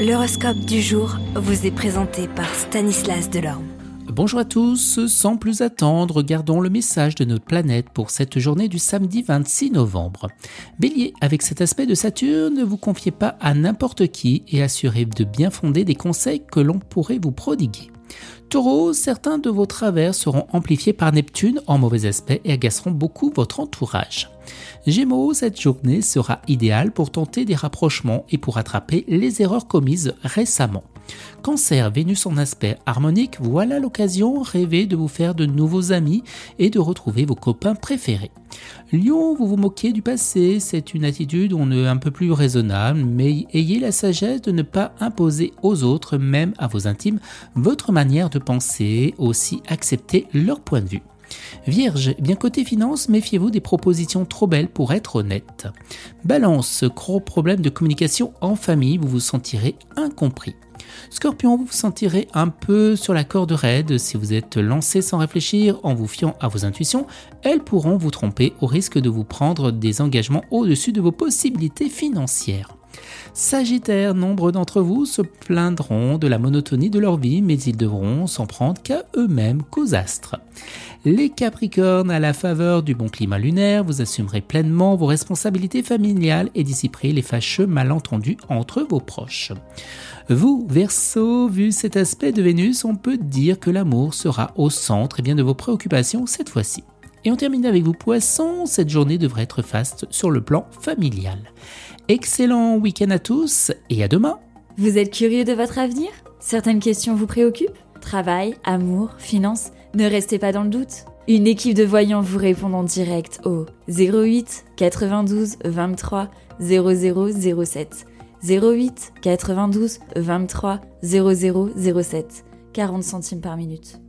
L'horoscope du jour vous est présenté par Stanislas Delorme. Bonjour à tous, sans plus attendre, regardons le message de notre planète pour cette journée du samedi 26 novembre. Bélier, avec cet aspect de Saturne, ne vous confiez pas à n'importe qui et assurez de bien fonder des conseils que l'on pourrait vous prodiguer. Taureau, certains de vos travers seront amplifiés par Neptune en mauvais aspect et agaceront beaucoup votre entourage. Gémeaux, cette journée sera idéale pour tenter des rapprochements et pour attraper les erreurs commises récemment. Cancer, Vénus en aspect harmonique, voilà l'occasion rêver de vous faire de nouveaux amis et de retrouver vos copains préférés. Lion, vous vous moquez du passé, c'est une attitude on est un peu plus raisonnable, mais ayez la sagesse de ne pas imposer aux autres, même à vos intimes, votre manière de penser, aussi accepter leur point de vue. Vierge, bien côté finance, méfiez-vous des propositions trop belles pour être honnête. Balance, gros problème de communication en famille, vous vous sentirez incompris. Scorpion, vous vous sentirez un peu sur la corde raide si vous êtes lancé sans réfléchir en vous fiant à vos intuitions. Elles pourront vous tromper au risque de vous prendre des engagements au-dessus de vos possibilités financières. Sagittaire, nombre d'entre vous se plaindront de la monotonie de leur vie, mais ils devront s'en prendre qu'à eux-mêmes, qu'aux astres. Les Capricornes, à la faveur du bon climat lunaire, vous assumerez pleinement vos responsabilités familiales et dissiperez les fâcheux malentendus entre vos proches. Vous, Verseau, vu cet aspect de Vénus, on peut dire que l'amour sera au centre et bien de vos préoccupations cette fois-ci. Et on termine avec vous, Poissons. Cette journée devrait être faste sur le plan familial. Excellent week-end à tous et à demain. Vous êtes curieux de votre avenir? Certaines questions vous préoccupent? Travail, amour, finances? Ne restez pas dans le doute. Une équipe de voyants vous répond en direct au 08 92 23 0007. 08 92 23 0007. 40 centimes par minute.